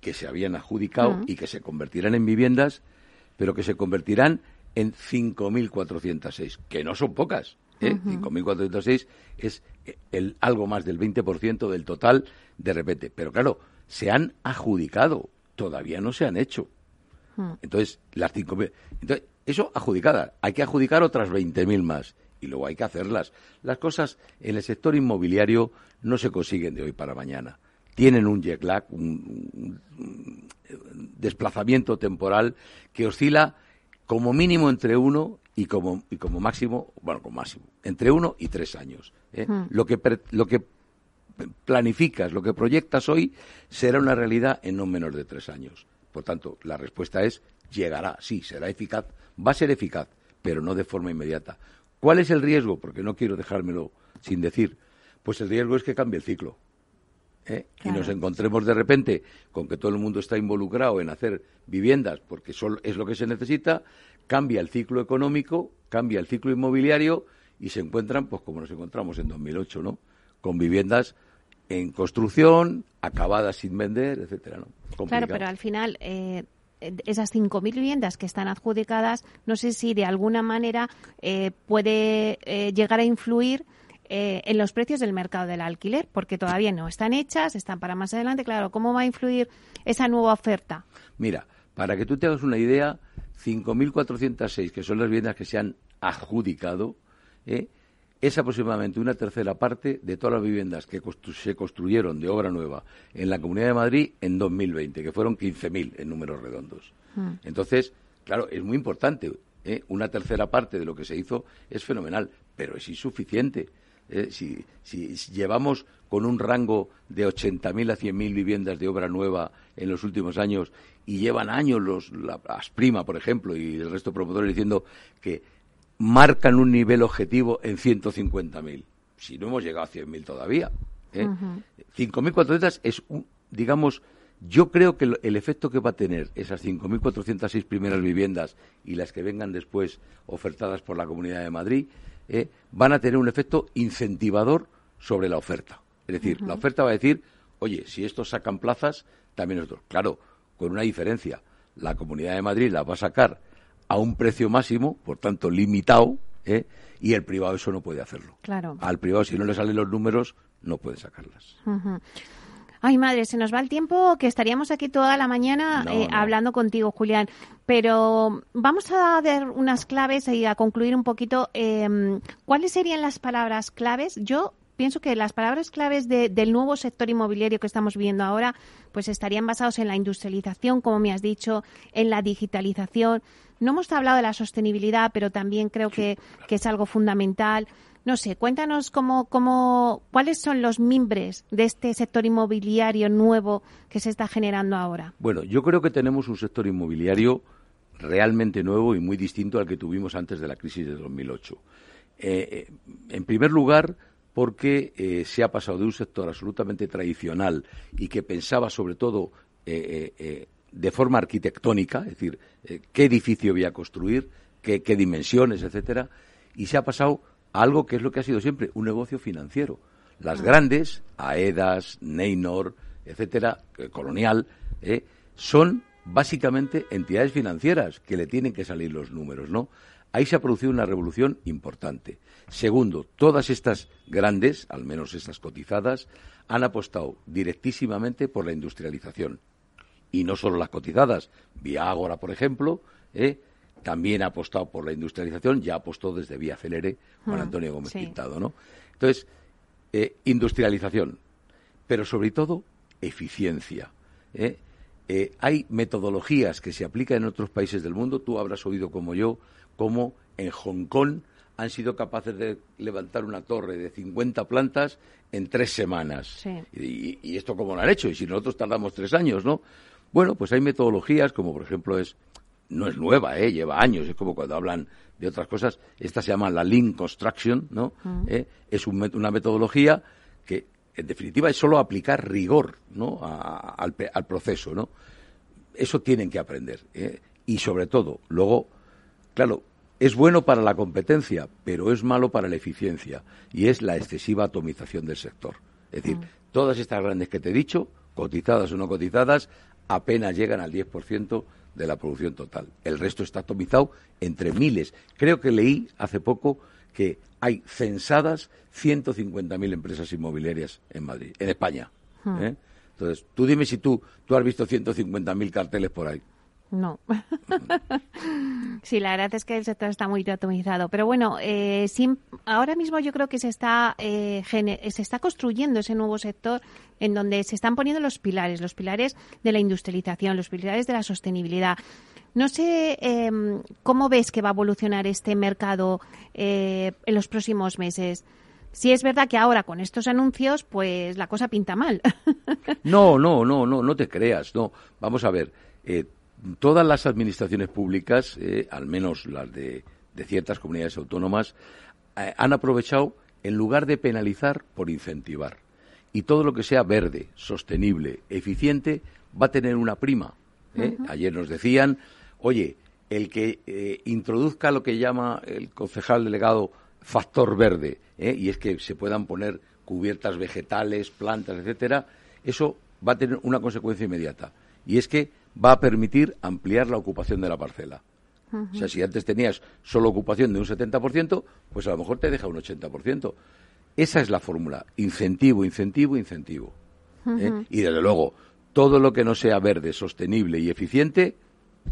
que se habían adjudicado y que se convertirán en viviendas, pero que se convertirán en 5.406, que no son pocas. ¿eh? 5.406 es el, algo más del 20% del total de repente. Pero claro, se han adjudicado, todavía no se han hecho. Entonces, las 5.000. Entonces, eso adjudicada. Hay que adjudicar otras 20.000 más y luego hay que hacerlas. Las cosas en el sector inmobiliario no se consiguen de hoy para mañana. Tienen un jet lag, un, desplazamiento temporal que oscila como mínimo entre uno y como, y como máximo, bueno, como máximo, entre uno y tres años. ¿eh? Hmm. Lo, que, lo que planificas, lo que proyectas hoy, será una realidad en no menos de tres años. Por tanto, la respuesta es llegará, sí, será eficaz, va a ser eficaz, pero no de forma inmediata. ¿Cuál es el riesgo? Porque no quiero dejármelo sin decir. Pues el riesgo es que cambie el ciclo. ¿eh? Y nos encontremos de repente con que todo el mundo está involucrado en hacer viviendas porque es lo que se necesita, cambia el ciclo económico, cambia el ciclo inmobiliario y se encuentran, pues como nos encontramos en 2008, ¿no? Con viviendas en construcción, acabadas sin vender, etcétera, ¿no? Claro, pero al final eh, esas 5.000 viviendas que están adjudicadas, no sé si de alguna manera eh, puede eh, llegar a influir eh, en los precios del mercado del alquiler, porque todavía no están hechas, están para más adelante. Claro, ¿cómo va a influir esa nueva oferta? Mira, para que tú te hagas una idea, 5.406, que son las viviendas que se han adjudicado, es aproximadamente una tercera parte de todas las viviendas que se construyeron de obra nueva en la Comunidad de Madrid en 2020, que fueron 15.000 en números redondos. Hmm. Entonces, claro, es muy importante. ¿eh? Una tercera parte de lo que se hizo es fenomenal, pero es insuficiente. Eh, si, si, llevamos con un rango de 80.000 a 100.000 viviendas de obra nueva en los últimos años y llevan años los, la Asprima, por ejemplo, y el resto de promotores diciendo que marcan un nivel objetivo en 150.000. Si no hemos llegado a 100.000 todavía. ¿eh? 5.400 es, un, digamos, yo creo que el efecto que va a tener esas 5.406 primeras viviendas y las que vengan después ofertadas por la Comunidad de Madrid eh, van a tener un efecto incentivador sobre la oferta. Es decir, la oferta va a decir, oye, si estos sacan plazas, también nosotros. Claro, con una diferencia. La Comunidad de Madrid la va a sacar a un precio máximo, por tanto limitado, ¿eh? y el privado eso no puede hacerlo. Claro. Al privado, si no le salen los números, no puede sacarlas. Ay, madre, se nos va el tiempo que estaríamos aquí toda la mañana eh, hablando contigo, Julián. Pero vamos a dar unas claves y a concluir un poquito. Em, ¿Cuáles serían las palabras claves? Yo pienso que las palabras claves del nuevo sector inmobiliario que estamos viendo ahora, pues estarían basados en la industrialización, como me has dicho, en la digitalización. No hemos hablado de la sostenibilidad, pero también creo que, que es algo fundamental. No sé, cuéntanos cómo, cómo, cuáles son los mimbres de este sector inmobiliario nuevo que se está generando ahora. Bueno, yo creo que tenemos un sector inmobiliario realmente nuevo y muy distinto al que tuvimos antes de la crisis de 2008. Eh, eh, en primer lugar, porque eh, se ha pasado de un sector absolutamente tradicional y que pensaba sobre todo de forma arquitectónica, es decir, qué edificio voy a construir, qué, qué dimensiones, etcétera, y se ha pasado algo que es lo que ha sido siempre, un negocio financiero. Las grandes, AEDAS, Neynor, etcétera, eh, Colonial, eh, son básicamente entidades financieras que le tienen que salir los números, ¿no? Ahí se ha producido una revolución importante. Segundo, todas estas grandes, al menos estas cotizadas, han apostado directísimamente por la industrialización. Y no solo las cotizadas, Viagora, por ejemplo, ¿eh? también ha apostado por la industrialización, ya apostó desde Vía Celere Juan mm, Antonio Gómez Pintado, ¿no? Entonces, eh, industrialización, pero sobre todo eficiencia. ¿eh? Eh, hay metodologías que se aplican en otros países del mundo, tú habrás oído como yo, como en Hong Kong han sido capaces de levantar una torre de 50 plantas en tres semanas. Y, y, esto cómo lo han hecho? Y si nosotros tardamos tres años, ¿no? Bueno, pues hay metodologías como por ejemplo es no es nueva, ¿eh? lleva años, es como cuando hablan de otras cosas. Esta se llama la Lean Construction, ¿no? ¿Eh? Es una metodología que, en definitiva, es solo aplicar rigor ¿no? al, proceso, ¿no? Eso tienen que aprender. ¿eh? Y, sobre todo, luego, claro, es bueno para la competencia, pero es malo para la eficiencia, y es la excesiva atomización del sector. Es decir, todas estas grandes que te he dicho, cotizadas o no cotizadas, apenas llegan al 10% de la producción total. El resto está atomizado entre miles. Creo que leí hace poco que hay censadas 150.000 empresas inmobiliarias en Madrid, en España. Hmm. ¿eh? Entonces, tú dime si tú, tú has visto 150.000 carteles por ahí. No. sí, la verdad es que el sector está muy atomizado. Pero bueno, eh, ahora mismo yo creo que se está, eh, se está construyendo ese nuevo sector en donde se están poniendo los pilares, los pilares de la industrialización, los pilares de la sostenibilidad. No sé em, cómo ves que va a evolucionar este mercado eh, en los próximos meses. Si es verdad que ahora con estos anuncios, pues la cosa pinta mal. no, no, no, no, no te creas. No, vamos a ver. Eh, todas las administraciones públicas, eh, al menos las de, ciertas comunidades autónomas, han aprovechado, en lugar de penalizar, por incentivar. Y todo lo que sea verde, sostenible, eficiente, va a tener una prima. ¿eh? Ayer nos decían, oye, el que introduzca lo que llama el concejal delegado factor verde, y es que se puedan poner cubiertas vegetales, plantas, etcétera, eso va a tener una consecuencia inmediata. Y es que va a permitir ampliar la ocupación de la parcela. O sea, si antes tenías solo ocupación de un 70%, pues a lo mejor te deja un 80%. Esa es la fórmula. Incentivo, incentivo, incentivo. ¿eh? Y desde luego, todo lo que no sea verde, sostenible y eficiente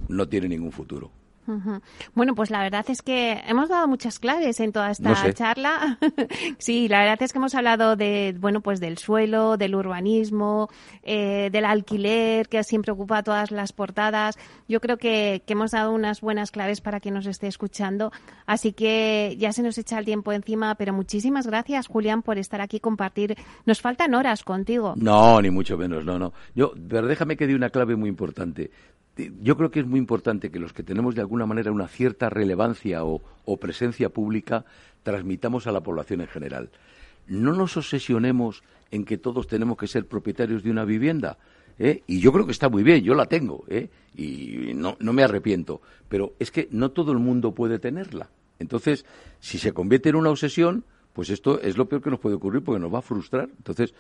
no tiene ningún futuro. Bueno, pues la verdad es que hemos dado muchas claves en toda esta charla. sí, la verdad es que hemos hablado de, bueno, pues del suelo, del urbanismo, eh, del alquiler, que siempre ocupa todas las portadas. Yo creo que, que, hemos dado unas buenas claves para quien nos esté escuchando. Así que ya se nos echa el tiempo encima, pero muchísimas gracias, Julián, por estar aquí compartir. Nos faltan horas contigo. No, ni mucho menos, no, no. Yo, pero déjame que dé una clave muy importante yo creo que es muy importante que los que tenemos de alguna manera una cierta relevancia o, presencia pública transmitamos a la población en general. No nos obsesionemos en que todos tenemos que ser propietarios de una vivienda. ¿eh? Y yo creo que está muy bien, yo la tengo, ¿eh? y no, no me arrepiento. Pero es que no todo el mundo puede tenerla. Entonces, si se convierte en una obsesión, pues esto es lo peor que nos puede ocurrir porque nos va a frustrar. Entonces,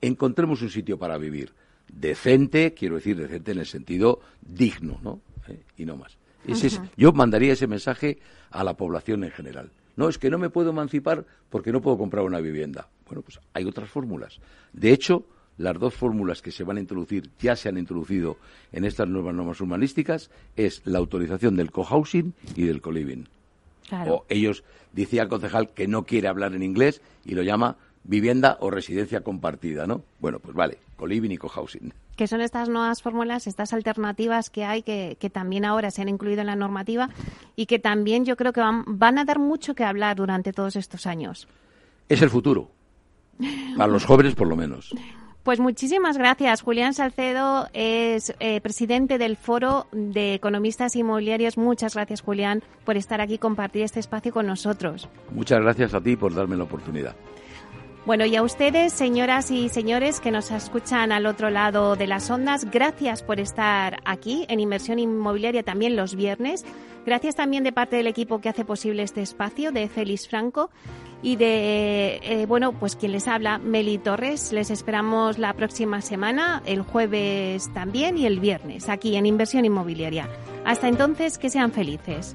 encontremos un sitio para vivir decente, quiero decir decente en el sentido digno, ¿no? ¿Eh? Y no más. yo mandaría ese mensaje a la población en general. No, es que no me puedo emancipar porque no puedo comprar una vivienda. Bueno, pues hay otras fórmulas. De hecho, las dos fórmulas que se van a introducir, ya se han introducido en estas nuevas normas urbanísticas, es la autorización del cohousing y del co-living. O ellos, decía el concejal que no quiere hablar en inglés y lo llama vivienda o residencia compartida, ¿no? Bueno, pues vale, co-living y co-housing. Que son estas nuevas fórmulas, estas alternativas que hay, que, que, también ahora se han incluido en la normativa y que también yo creo que van, van a dar mucho que hablar durante todos estos años. Es el futuro, para los jóvenes por lo menos. Pues muchísimas gracias. Julián Salcedo es eh, presidente del Foro de Economistas Inmobiliarios. Muchas gracias, Julián, por estar aquí y compartir este espacio con nosotros. Muchas gracias a ti por darme la oportunidad. Bueno, y a ustedes, señoras y señores que nos escuchan al otro lado de las ondas, gracias por estar aquí en Inversión Inmobiliaria también los viernes. Gracias también de parte del equipo que hace posible este espacio, de Félix Franco y de, eh, bueno, pues quien les habla, Meli Torres. Les esperamos la próxima semana, el jueves también y el viernes, aquí en Inversión Inmobiliaria. Hasta entonces, que sean felices.